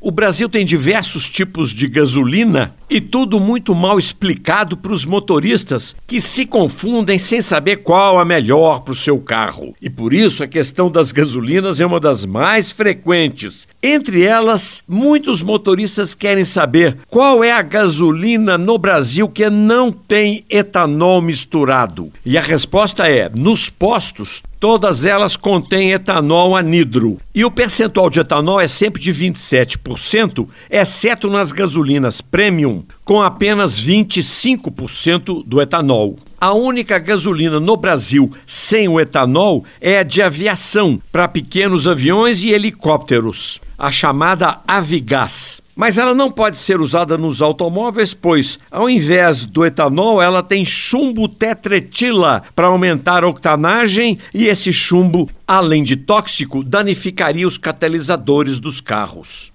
O Brasil tem diversos tipos de gasolina e tudo muito mal explicado para os motoristas que se confundem sem saber qual a melhor para o seu carro. E por isso a questão das gasolinas é uma das mais frequentes. Entre elas, muitos motoristas querem saber qual é a gasolina no Brasil que não tem etanol misturado. E a resposta é: nos postos, todas elas contêm etanol anidro. E o percentual de etanol é sempre de 27%, exceto nas gasolinas premium com apenas 25% do etanol. A única gasolina no Brasil sem o etanol é a de aviação para pequenos aviões e helicópteros, a chamada Avigás. Mas ela não pode ser usada nos automóveis, pois, ao invés do etanol, ela tem chumbo tetretila para aumentar a octanagem e esse chumbo, além de tóxico, danificaria os catalisadores dos carros.